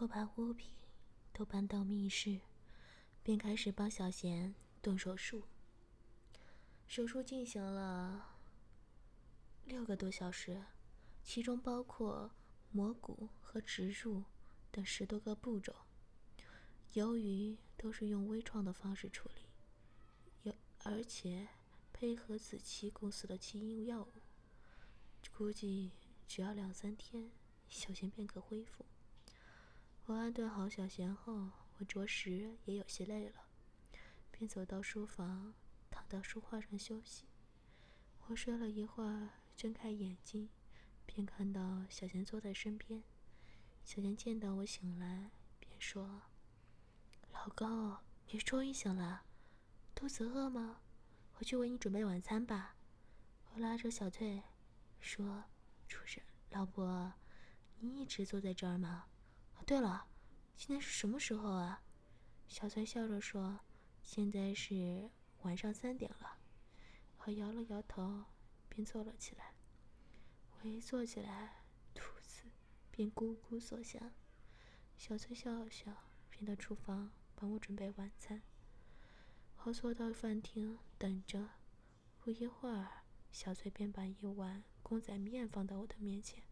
我把物品都搬到密室，便开始帮小贤动手术。手术进行了六个多小时，其中包括磨骨和植入等十多个步骤。由于都是用微创的方式处理，有而且配合子期公司的基因药物，估计只要两三天，小贤便可恢复。我安顿好小贤后，我着实也有些累了，便走到书房，躺到书画上休息。我睡了一会儿，睁开眼睛，便看到小贤坐在身边。小贤见到我醒来，便说：“老公，你终于醒了，肚子饿吗？我去为你准备晚餐吧。”我拉着小翠说：“出事，老婆，你一直坐在这儿吗？”对了，现在是什么时候啊？小翠笑着说：“现在是晚上三点了。”我摇了摇头，便坐了起来。我一坐起来，肚子便咕咕作响。小翠笑了笑，便到厨房帮我准备晚餐。我坐到饭厅等着。不一会儿，小翠便把一碗公仔面放到我的面前。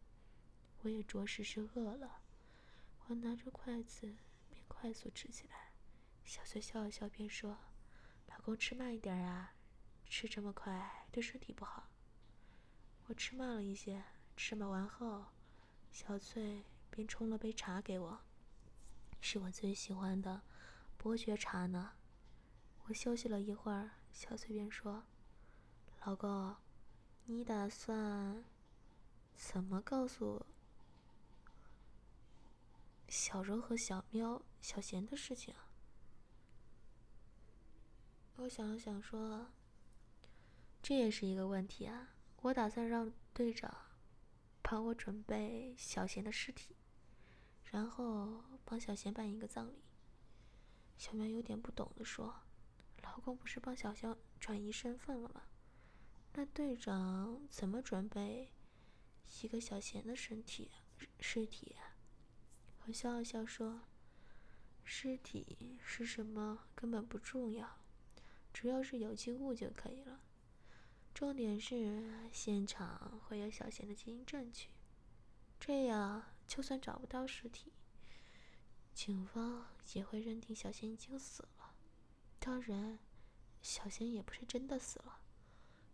我也着实是饿了。我拿着筷子，便快速吃起来。小翠笑了笑，便说：“老公，吃慢一点啊，吃这么快对身体不好。”我吃慢了一些，吃完后，小翠便冲了杯茶给我，是我最喜欢的伯爵茶呢。我休息了一会儿，小翠便说：“老公，你打算怎么告诉我？”小柔和小喵、小贤的事情啊，我想了想说：“这也是一个问题啊。”我打算让队长帮我准备小贤的尸体，然后帮小贤办一个葬礼。小喵有点不懂的说：“老公不是帮小肖转移身份了吗？那队长怎么准备一个小贤的身体尸体？”我笑了笑说：“尸体是什么根本不重要，主要是有机物就可以了。重点是现场会有小贤的基因证据，这样就算找不到尸体，警方也会认定小贤已经死了。当然，小贤也不是真的死了，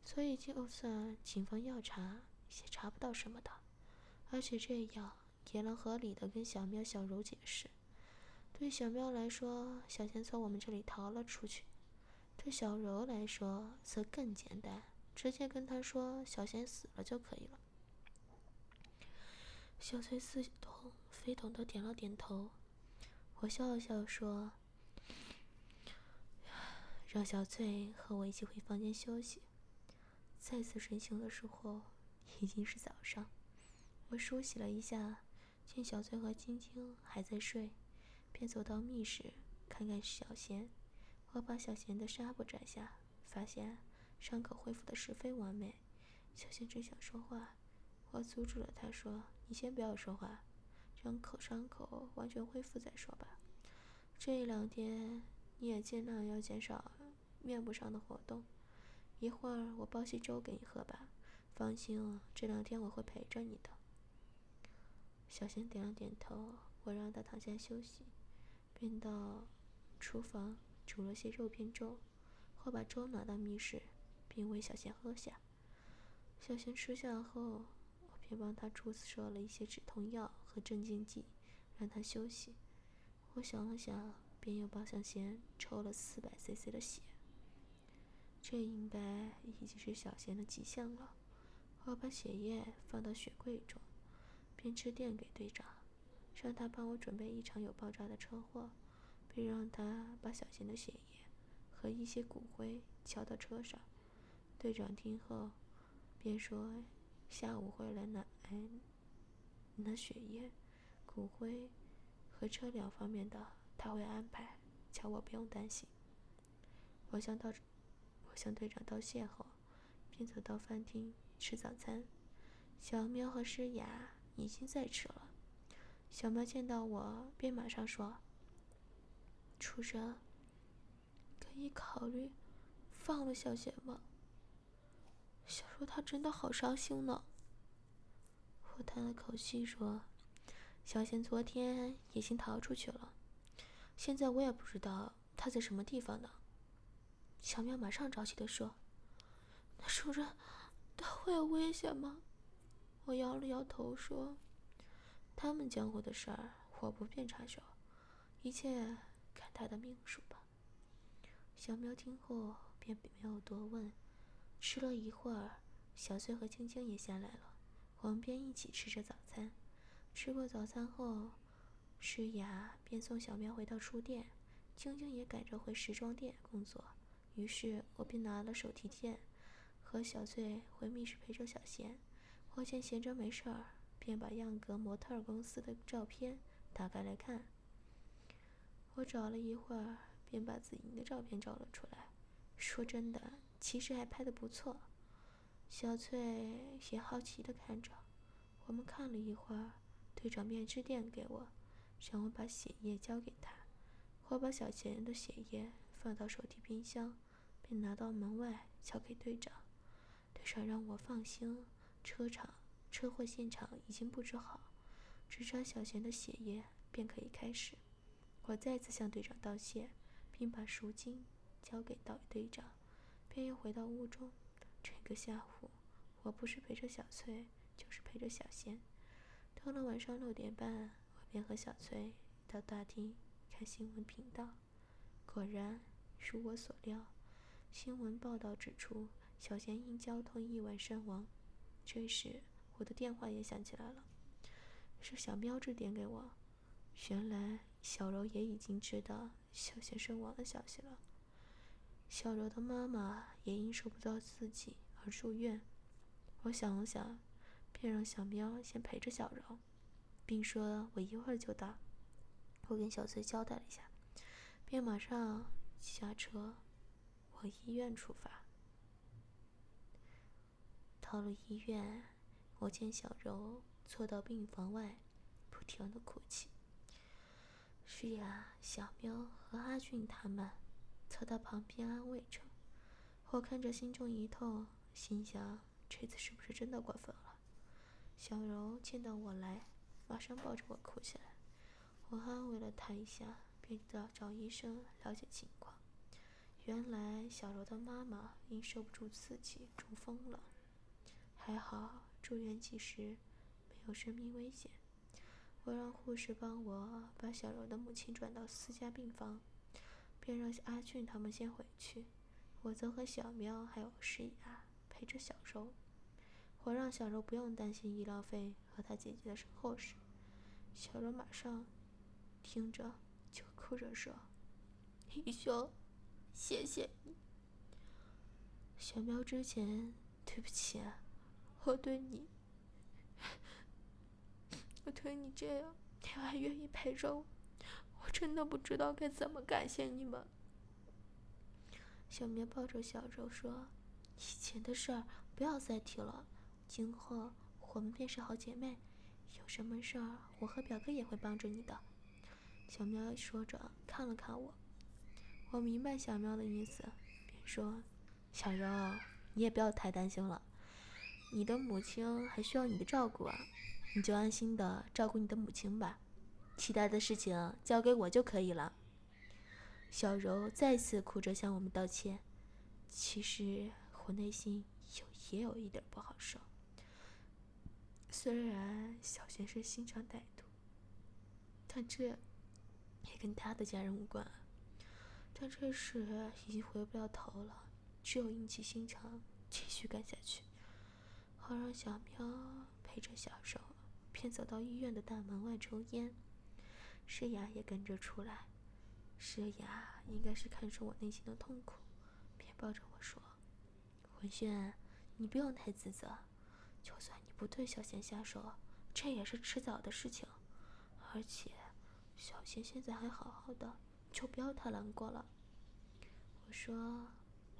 所以就算警方要查，也查不到什么的。而且这样。”也能合理的跟小喵、小柔解释。对小喵来说，小贤从我们这里逃了出去；对小柔来说，则更简单，直接跟他说小贤死了就可以了。小翠似懂非懂的点了点头。我笑了笑说：“让小翠和我一起回房间休息。”再次睡醒的时候，已经是早上。我梳洗了一下。见小翠和晶晶还在睡，便走到密室看看小贤。我把小贤的纱布摘下，发现伤口恢复的十分完美。小贤正想说话，我阻止了他，说：“你先不要说话，让口伤口完全恢复再说吧。这两天你也尽量要减少面部上的活动。一会儿我煲些粥给你喝吧。放心，这两天我会陪着你的。”小贤点了点头，我让他躺下休息，便到厨房煮了些肉片粥，后把粥拿到密室，并喂小贤喝下。小贤吃下后，我便帮他注射了一些止痛药和镇静剂，让他休息。我想了想，便又帮小贤抽了四百 cc 的血。这应该已经是小贤的极限了。我把血液放到血柜中。便致电给队长，让他帮我准备一场有爆炸的车祸，并让他把小贤的血液和一些骨灰敲到车上。队长听后，便说下午会来拿拿血液、骨灰和车辆方面的，他会安排，叫我不用担心。我向道，我向队长道谢后，便走到饭厅吃早餐。小喵和诗雅已经在吃了。小喵见到我，便马上说：“主人，可以考虑放了小贤吗？”小柔她真的好伤心呢。我叹了口气说：“小贤昨天已经逃出去了，现在我也不知道他在什么地方呢。”小喵马上着急的说：“那主人，他会有危险吗？”我摇了摇头说：“他们江湖的事儿，我不便插手，一切看他的命数吧。”小喵听后便没有多问。吃了一会儿，小翠和青青也下来了，我们便一起吃着早餐。吃过早餐后，诗雅便送小喵回到书店，青青也赶着回时装店工作。于是我便拿了手提电，和小翠回密室陪着小贤。我见闲着没事儿，便把样格模特公司的照片打开来看。我找了一会儿，便把子莹的照片找了出来。说真的，其实还拍的不错。小翠也好奇的看着。我们看了一会儿，队长便致电给我，让我把血液交给他。我把小贤的血液放到手提冰箱，便拿到门外交给队长。队长让我放心。车场车祸现场已经布置好，只差小贤的血液便可以开始。我再次向队长道谢，并把赎金交给道队长，便又回到屋中。这个下午，我不是陪着小翠，就是陪着小贤。到了晚上六点半，我便和小翠到大厅看新闻频道。果然，如我所料，新闻报道指出，小贤因交通意外身亡。这时，我的电话也响起来了，是小喵致电给我。原来小柔也已经知道小贤身亡的消息了。小柔的妈妈也因受不到刺激而住院。我想了想，便让小喵先陪着小柔，并说我一会儿就到。我跟小翠交代了一下，便马上下车往医院出发。到了医院，我见小柔坐到病房外，不停的哭泣。是呀，小喵和阿俊他们凑到旁边安慰着。我看着心中一痛，心想这次是不是真的过分了？小柔见到我来，马上抱着我哭起来。我安慰了她一下，便找找医生了解情况。原来小柔的妈妈因受不住刺激中风了。还好住院及时，没有生命危险。我让护士帮我把小柔的母亲转到私家病房，便让阿俊他们先回去。我则和小喵还有诗雅陪着小柔。我让小柔不用担心医疗费和她姐姐的身后事。小柔马上听着就哭着说：“医兄，谢谢你。”小喵之前对不起啊。我对你，我对你这样，你还愿意陪着我，我真的不知道该怎么感谢你们。小棉抱着小周说：“以前的事儿不要再提了，今后我们便是好姐妹，有什么事儿我和表哥也会帮着你的。”小喵说着看了看我，我明白小喵的意思，便说：“小柔，你也不要太担心了。”你的母亲还需要你的照顾啊，你就安心的照顾你的母亲吧，其他的事情交给我就可以了。小柔再次哭着向我们道歉，其实我内心有也有一点不好受。虽然小贤是心肠歹毒，但这也跟他的家人无关。但这事已经回不了头了，只有硬起心肠继续干下去。好让小喵陪着小手便走到医院的大门外抽烟。诗雅也跟着出来。诗雅应该是看出我内心的痛苦，便抱着我说：“文轩，你不用太自责。就算你不对小贤下手，这也是迟早的事情。而且，小贤现在还好好的，就不要太难过了。”我说：“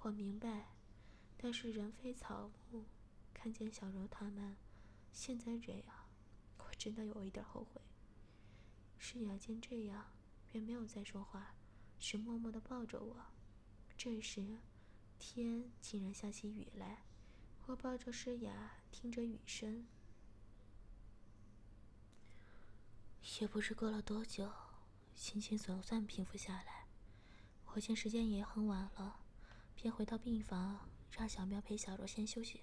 我明白，但是人非草木。”看见小柔他们现在这样，我真的有一点后悔。诗雅见这样，便没有再说话，只默默的抱着我。这时，天竟然下起雨来，我抱着诗雅，听着雨声。也不知过了多久，心情总算平复下来。我见时间也很晚了，便回到病房，让小苗陪小柔先休息。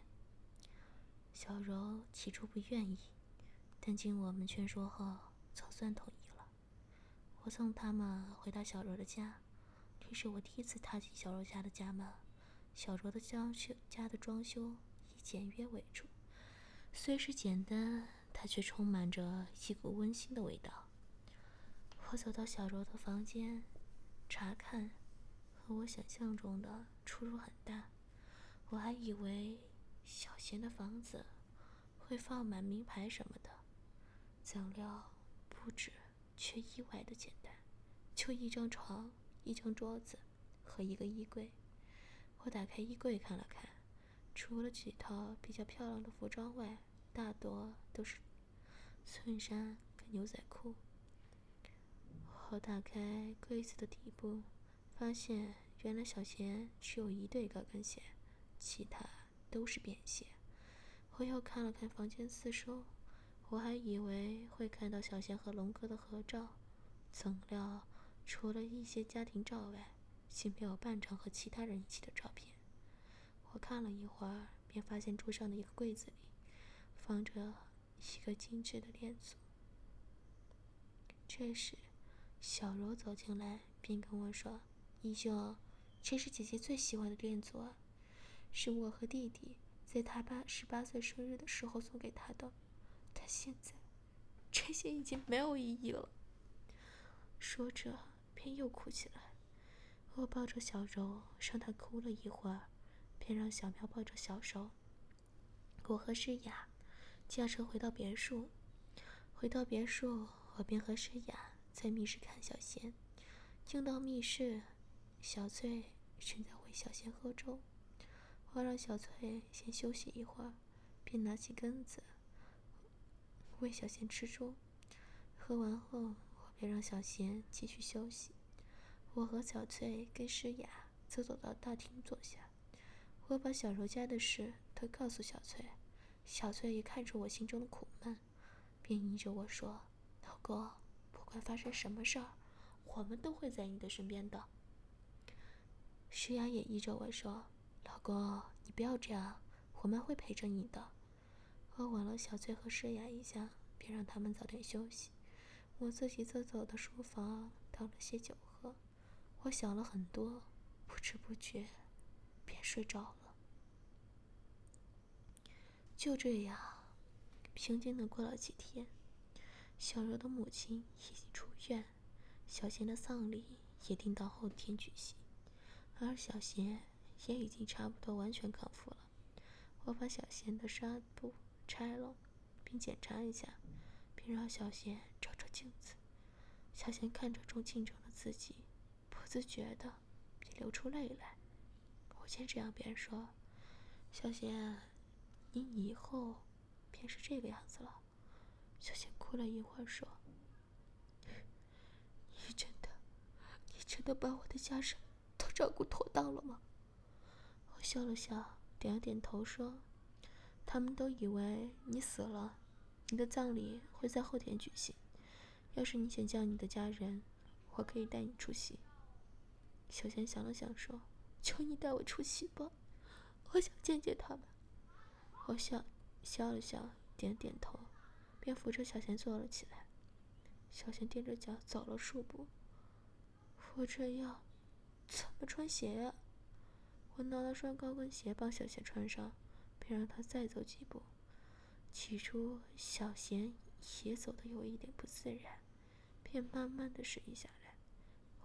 小柔起初不愿意，但经我们劝说后，总算同意了。我送他们回到小柔的家，这是我第一次踏进小柔家的家门。小柔的装修家的装修以简约为主，虽是简单，它却充满着一股温馨的味道。我走到小柔的房间，查看，和我想象中的出入很大。我还以为。小贤的房子会放满名牌什么的，怎料布置却意外的简单，就一张床、一张桌子和一个衣柜。我打开衣柜看了看，除了几套比较漂亮的服装外，大多都是衬衫跟牛仔裤。我打开柜子的底部，发现原来小贤只有一对高跟鞋，其他。都是便鞋。我又看了看房间四周，我还以为会看到小贤和龙哥的合照，怎料除了一些家庭照外，竟没有半张和其他人一起的照片。我看了一会儿，便发现桌上的一个柜子里放着一个精致的链子。这时，小柔走进来，便跟我说：“一秀，这是姐姐最喜欢的链组啊。”是我和弟弟在他爸十八岁生日的时候送给他的，他现在这些已经没有意义了。说着，便又哭起来。我抱着小柔，让她哭了一会儿，便让小苗抱着小柔。我和诗雅驾车回到别墅。回到别墅，我便和诗雅在密室看小贤。进到密室，小翠正在为小贤喝粥。我让小翠先休息一会儿，便拿起羹子喂小贤吃粥。喝完后，我便让小贤继续休息。我和小翠跟诗雅则走到大厅坐下。我把小柔家的事都告诉小翠，小翠也看出我心中的苦闷，便依着我说：“老公，不管发生什么事儿，我们都会在你的身边的。”诗雅也依着我说。老公，你不要这样，我们会陪着你的。我吻了小翠和诗雅一下，便让他们早点休息。我自己则走到书房，倒了些酒喝。我想了很多，不知不觉便睡着了。就这样，平静的过了几天。小柔的母亲已经出院，小贤的丧礼也定到后天举行，而小贤。也已经差不多完全康复了。我把小贤的纱布拆了，并检查一下，并让小贤照照镜子。小贤看着中镜中的自己，不自觉的便流出泪来。我先这样，便说：“小贤，你以后便是这个样子了。”小贤哭了一会儿，说：“你真的，你真的把我的家事都照顾妥当了吗？”我笑了笑，点了点头，说：“他们都以为你死了，你的葬礼会在后天举行。要是你想叫你的家人，我可以带你出席。”小贤想了想，说：“求你带我出席吧，我想见见他们。”我笑笑了笑，点点头，便扶着小贤坐了起来。小贤踮着脚走了数步，我这样怎么穿鞋呀？我拿了双高跟鞋帮小贤穿上，便让他再走几步。起初，小贤也走的有一点不自然，便慢慢的适应下来。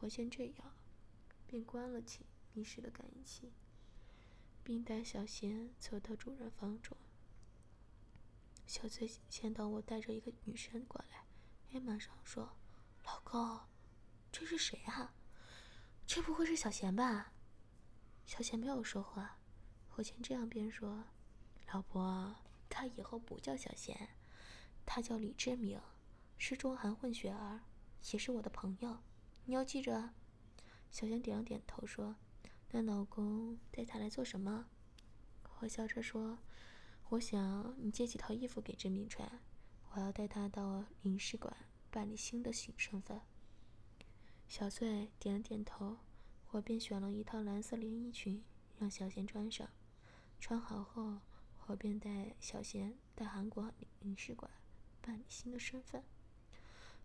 我见这样，便关了起密室的感应器，并带小贤走到主人房中。小翠见到我带着一个女生过来，便马上说：“老公，这是谁啊？这不会是小贤吧？”小贤没有说话。我先这样，便说：“老婆，他以后不叫小贤，他叫李志明，是中韩混血儿，也是我的朋友，你要记着。”小贤点了点头，说：“那老公带他来做什么？”我笑着说。我想你借几套衣服给志明穿，我要带他到领事馆办理新的新身份。小翠点了点头，我便选了一套蓝色连衣裙让小贤穿上。穿好后，我便带小贤到韩国领事馆办理新的身份。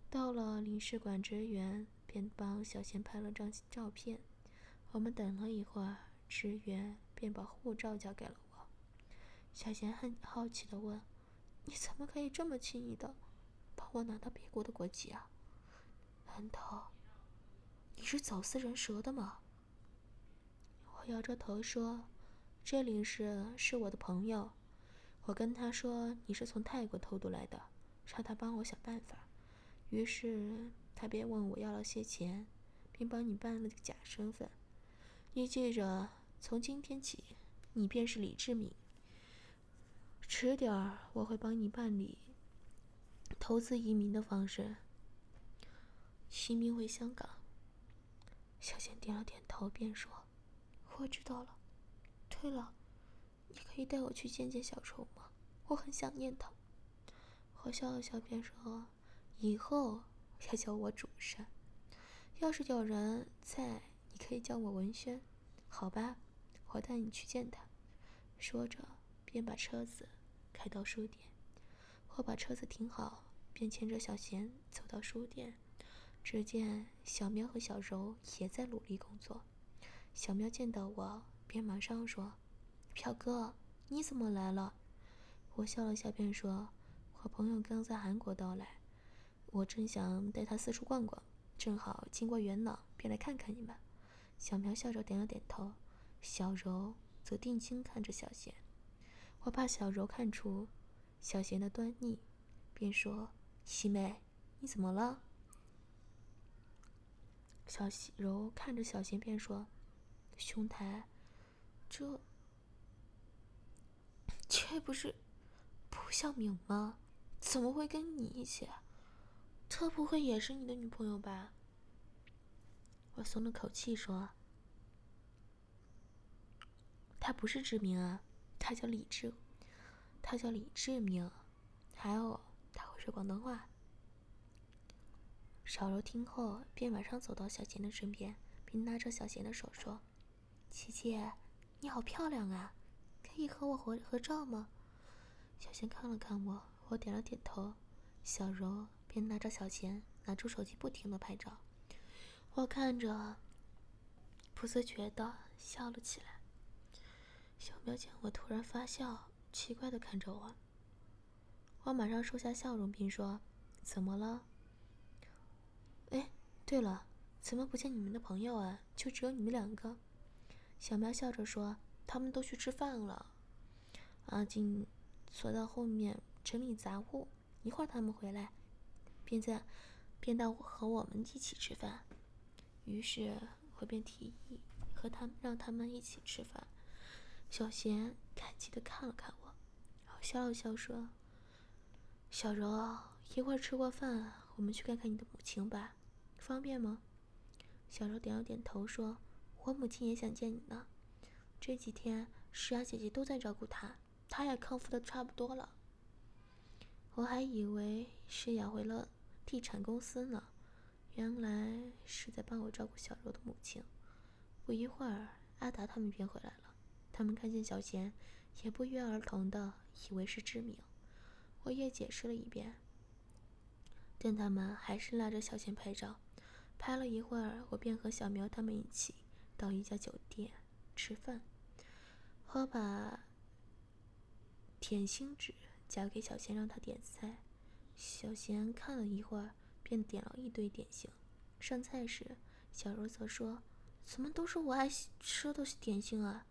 到了领事馆，职员便帮小贤拍了张照片。我们等了一会儿，职员便把护照交给了我。小贤很好奇的问：“你怎么可以这么轻易的把我拿到别国的国籍啊？难道你是走私人蛇的吗？”我摇着头说：“这领事是我的朋友，我跟他说你是从泰国偷渡来的，让他帮我想办法。于是他便问我要了些钱，并帮你办了个假身份。你记着，从今天起，你便是李志敏。”迟点儿我会帮你办理投资移民的方式，移民回香港。小贤点了点头，便说：“我知道了。对了，你可以带我去见见小丑吗？我很想念他。”我笑了笑，便说：“以后要叫我主神，要是有人在，你可以叫我文轩，好吧？我带你去见他。”说着，便把车子。开到书店，我把车子停好，便牵着小贤走到书店。只见小苗和小柔也在努力工作。小苗见到我，便马上说：“表哥，你怎么来了？”我笑了笑，便说：“我朋友刚在韩国到来，我正想带他四处逛逛，正好经过元朗，便来看看你们。”小苗笑着点了点头，小柔则定睛看着小贤。我怕小柔看出小贤的端倪，便说：“西妹，你怎么了？”小柔看着小贤，便说：“兄台，这这不是蒲小敏吗？怎么会跟你一起？她不会也是你的女朋友吧？”我松了口气说：“她不是志明啊。”他叫李志，他叫李志明，还有他会说广东话。小柔听后，便马上走到小贤的身边，并拉着小贤的手说：“琪琪，你好漂亮啊，可以和我合合照吗？”小贤看了看我，我点了点头。小柔便拉着小贤，拿出手机，不停的拍照。我看着，不自觉的笑了起来。小苗见我突然发笑，奇怪的看着我。我马上收下笑容，并说：“怎么了？”哎，对了，怎么不见你们的朋友啊？就只有你们两个？小苗笑着说：“他们都去吃饭了。”阿静坐到后面整理杂物，一会儿他们回来，便在便到和我们一起吃饭。于是我便提议和他们让他们一起吃饭。小贤感激的看了看我，然后笑了笑说：“小柔，一会儿吃过饭，我们去看看你的母亲吧，方便吗？”小柔点了点头说：“我母亲也想见你呢，这几天诗雅姐姐都在照顾她，她也康复的差不多了。”我还以为诗雅回了地产公司呢，原来是在帮我照顾小柔的母亲。不一会儿，阿达他们便回来了。他们看见小贤，也不约而同的以为是知名。我也解释了一遍，但他们还是拉着小贤拍照。拍了一会儿，我便和小苗他们一起到一家酒店吃饭。我把甜心纸交给小贤，让他点菜。小贤看了一会儿，便点了一堆点心。上菜时，小柔则说：“怎么都是我爱吃的点心啊？”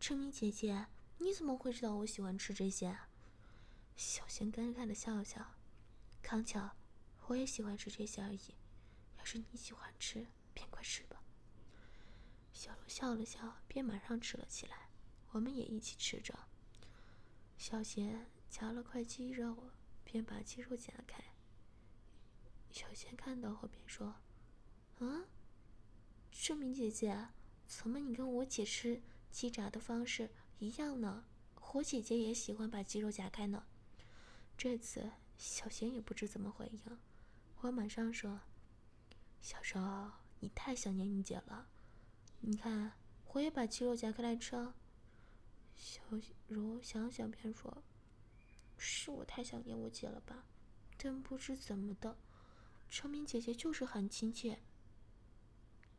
春明姐姐，你怎么会知道我喜欢吃这些？小贤尴尬的笑了笑。康巧，我也喜欢吃这些而已。是你喜欢吃，便快吃吧。小罗笑了笑，便马上吃了起来。我们也一起吃着。小贤夹了块鸡肉，便把鸡肉夹开。小贤看到后便说：“啊，志明姐姐，怎么你跟我姐吃鸡炸的方式一样呢？我姐姐也喜欢把鸡肉夹开呢。”这次。小贤也不知怎么回应，我马上说：“小柔，你太想念你姐了。你看，我也把鸡肉夹开来吃。”小柔想想便说：“是我太想念我姐了吧？真不知怎么的，成明姐姐就是很亲切。”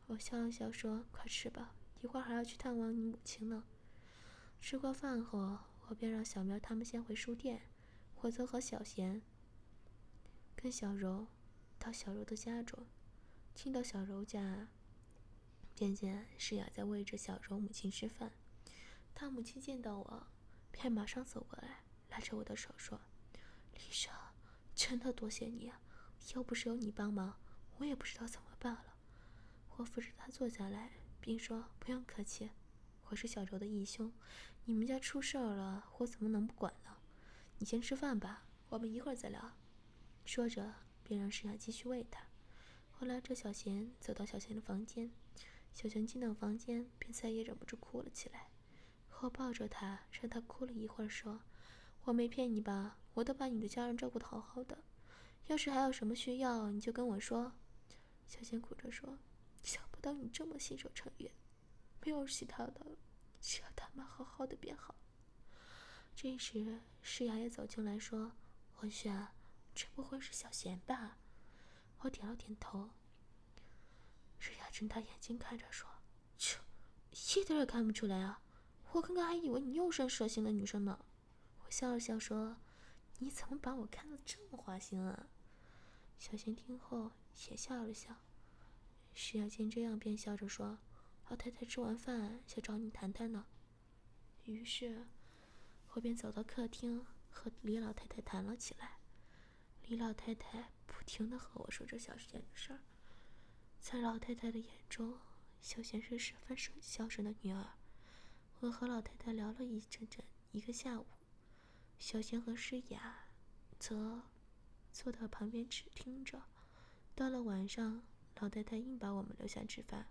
我笑了笑说：“快吃吧，一会儿还要去探望你母亲呢。”吃过饭后，我便让小苗他们先回书店。我则和小贤跟小柔到小柔的家中，进到小柔家，便见诗雅在喂着小柔母亲吃饭。她母亲见到我，便马上走过来，拉着我的手说：“丽莎，真的多谢你啊！要不是有你帮忙，我也不知道怎么办了。”我扶着她坐下来，并说：“不用客气，我是小柔的义兄，你们家出事儿了，我怎么能不管呢？”你先吃饭吧，我们一会儿再聊。说着，便让诗雅继续喂他。我拉着小贤走到小贤的房间，小贤进到房间，便再也忍不住哭了起来。我抱着他，让他哭了一会儿，说：“我没骗你吧？我都把你的家人照顾得好好的。要是还有什么需要，你就跟我说。”小贤哭着说：“想不到你这么信守承约，没有其他的，只要他妈好好的便好。”这时，诗雅也走进来说：“文轩，这不会是小贤吧？”我点了点头。诗雅睁大眼睛看着说：“切一点也看不出来啊！我刚刚还以为你又是蛇形的女生呢。”我笑了笑说：“你怎么把我看得这么花心啊？”小贤听后也笑了笑。诗雅见这样，便笑着说：“老太太吃完饭想找你谈谈呢。”于是。我便走到客厅，和李老太太谈了起来。李老太太不停的和我说着小贤的事儿。在老太太的眼中，小贤是十分顺孝顺的女儿。我和老太太聊了一整整一个下午，小贤和诗雅则坐到旁边只听着。到了晚上，老太太硬把我们留下吃饭，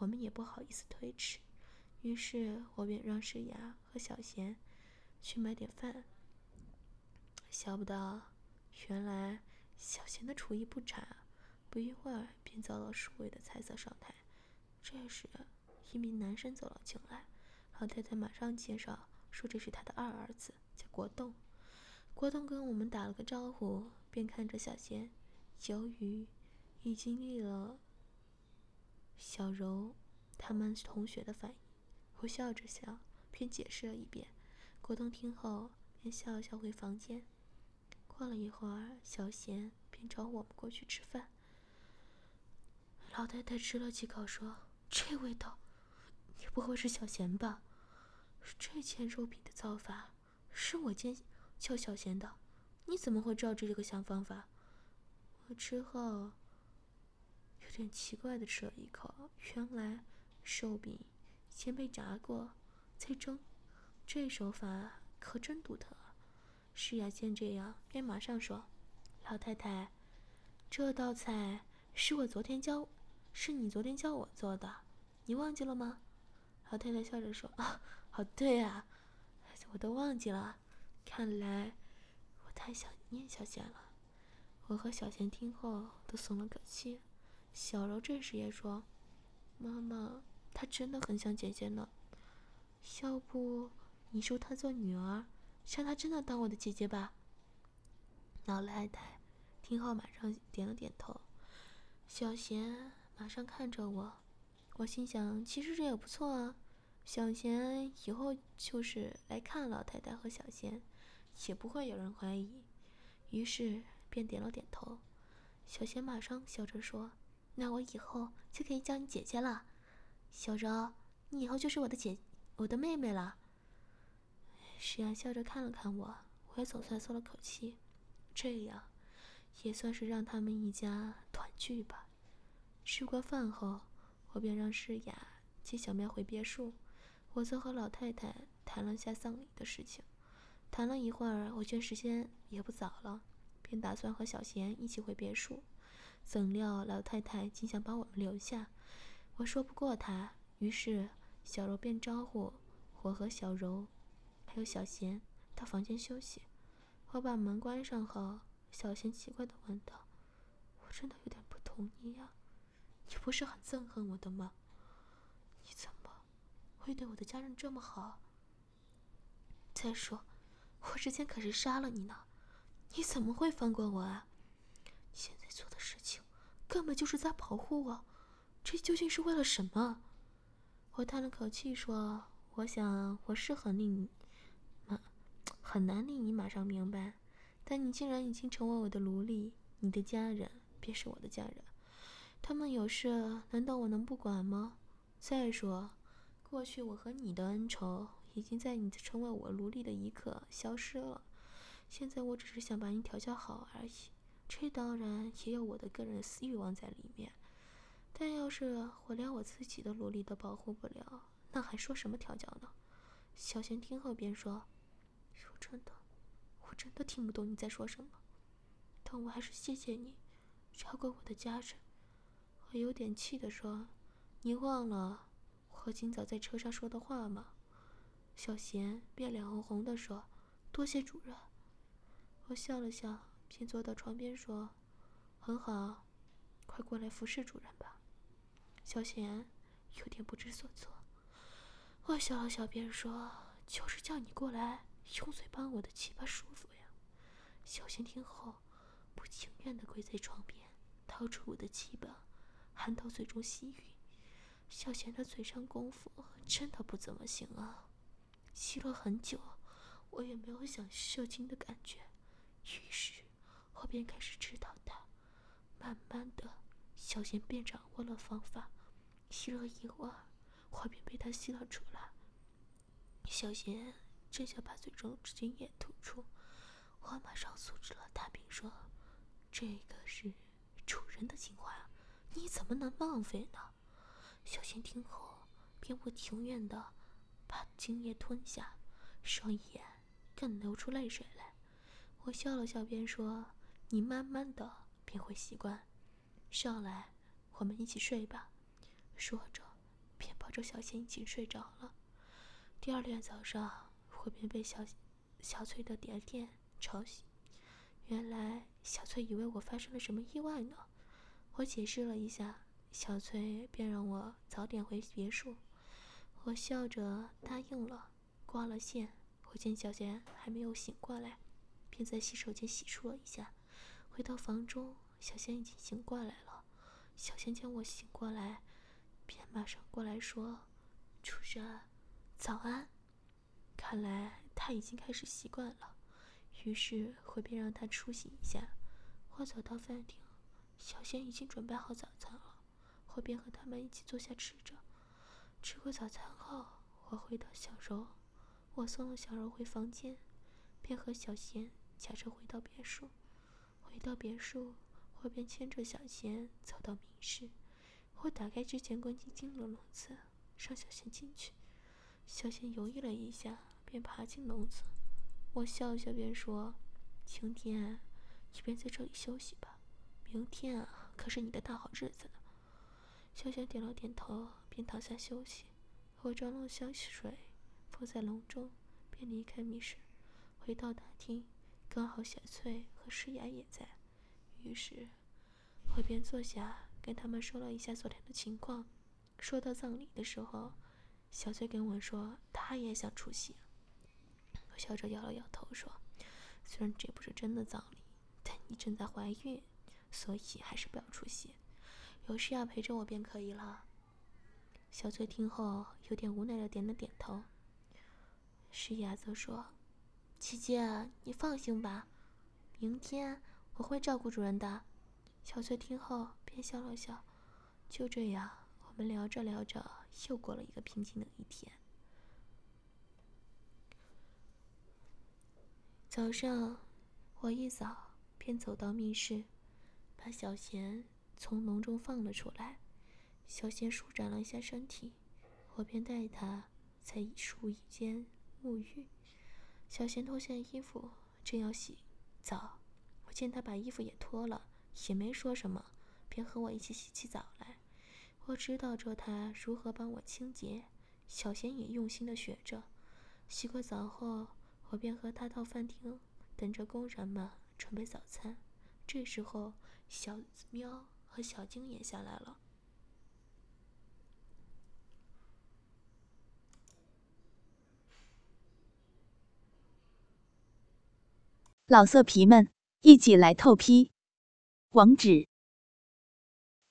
我们也不好意思推迟，于是我便让诗雅和小贤。去买点饭。想不到，原来小贤的厨艺不差，不一会儿便遭到数位的菜色上台。这时，一名男生走了进来，老太太马上介绍说这是他的二儿子，叫国栋。国栋跟我们打了个招呼，便看着小贤。由于已经历了小柔他们同学的反应，我笑着笑，便解释了一遍。国栋听后，便笑了笑回房间。过了一会儿，小贤便找我们过去吃饭。老太太吃了几口，说：“这味道，你不会是小贤吧？这件肉饼的造法是我教教小贤的，你怎么会照着这个想方法？”我之后有点奇怪的吃了一口，原来寿饼先被炸过，再蒸。这手法可真独特。诗雅见这样，便马上说：“老太太，这道菜是我昨天教，是你昨天教我做的，你忘记了吗？”老太太笑着说：“啊，好，对啊，我都忘记了。看来我太想念小贤了。”我和小贤听后都松了口气。小柔这时也说：“妈妈，她真的很想姐姐呢，要不……”你收她做女儿，让她真的当我的姐姐吧。老太太听后马上点了点头。小贤马上看着我，我心想，其实这也不错啊。小贤以后就是来看老太太和小贤，也不会有人怀疑。于是便点了点头。小贤马上笑着说：“那我以后就可以叫你姐姐了，小柔，你以后就是我的姐，我的妹妹了。”石雅笑着看了看我，我也总算松了口气。这样，也算是让他们一家团聚吧。吃过饭后，我便让诗雅接小苗回别墅，我则和老太太谈了下丧礼的事情。谈了一会儿，我见时间也不早了。便打算和小贤一起回别墅，怎料老太太竟想把我们留下，我说不过她，于是小柔便招呼我和小柔，还有小贤到房间休息。我把门关上后，小贤奇怪的问道：“我真的有点不同意呀，你不是很憎恨我的吗？你怎么会对我的家人这么好？再说，我之前可是杀了你呢。”你怎么会放过我啊？你现在做的事情根本就是在保护我，这究竟是为了什么？我叹了口气说：“我想我是很令你，很难令你马上明白。但你既然已经成为我的奴隶，你的家人便是我的家人，他们有事难道我能不管吗？再说，过去我和你的恩仇已经在你成为我奴隶的一刻消失了。”现在我只是想把你调教好而已，这当然也有我的个人私欲望在里面。但要是我连我自己的奴隶都保护不了，那还说什么调教呢？小贤听后便说：“说真的，我真的听不懂你在说什么。但我还是谢谢你，照顾我的家人。”我有点气的说：“你忘了我今早在车上说的话吗？”小贤便脸红红的说：“多谢主任。”我笑了笑，便坐到床边说：“很好，快过来服侍主人吧。”小贤有点不知所措。我笑了笑，便说：“就是叫你过来，用嘴帮我的鸡巴舒服呀。”小贤听后，不情愿的跪在床边，掏出我的鸡巴，含到嘴中吸吮。小贤的嘴上功夫真的不怎么行啊，吸了很久，我也没有想射精的感觉。于是，我便开始指导他。慢慢的，小贤便掌握了方法。吸了一会儿，我便被他吸了出来。小贤正想把嘴中之精液吐出，我马上阻止了他，并说：“这个是主人的精华，你怎么能浪费呢？”小贤听后，便不情愿的把精液吞下，双眼更流出泪水来。我笑了笑，便说：“你慢慢的便会习惯。上来，我们一起睡吧。”说着，便抱着小贤一起睡着了。第二天早上，我便被小小翠的点点吵醒。原来，小翠以为我发生了什么意外呢。我解释了一下，小翠便让我早点回别墅。我笑着答应了，挂了线。我见小贤还没有醒过来。便在洗手间洗漱了一下，回到房中，小贤已经醒过来了。小贤见我醒过来，便马上过来说：“主人，早安。”看来他已经开始习惯了，于是我便让他出醒一下。我走到饭厅，小贤已经准备好早餐了，我便和他们一起坐下吃着。吃过早餐后，我回到小柔，我送了小柔回房间，便和小贤。驾车回到别墅，回到别墅，我便牵着小贤走到明室。我打开之前关进金的笼子，让小贤进去。小贤犹豫了一下，便爬进笼子。我笑笑便说：“晴天，你便在这里休息吧，明天啊，可是你的大好日子呢。”小贤点了点头，便躺下休息。我装了香水，放在笼中，便离开密室，回到大厅。刚好小翠和诗雅也在，于是我便坐下跟他们说了一下昨天的情况。说到葬礼的时候，小翠跟我说她也想出席。我笑着摇了摇头说：“虽然这不是真的葬礼，但你正在怀孕，所以还是不要出席。有诗雅陪着我便可以了。”小翠听后有点无奈的点了点头。诗雅则说。姐姐，你放心吧，明天我会照顾主人的。小翠听后便笑了笑。就这样，我们聊着聊着，又过了一个平静的一天。早上，我一早便走到密室，把小贤从笼中放了出来。小贤舒展了一下身体，我便带他在树荫间沐浴。小贤脱下衣服，正要洗澡，我见他把衣服也脱了，也没说什么，便和我一起洗起澡来。我指导着他如何帮我清洁，小贤也用心的学着。洗过澡后，我便和他到饭厅等着工人们准备早餐。这时候，小喵和小金也下来了。老色皮们，一起来透批！网址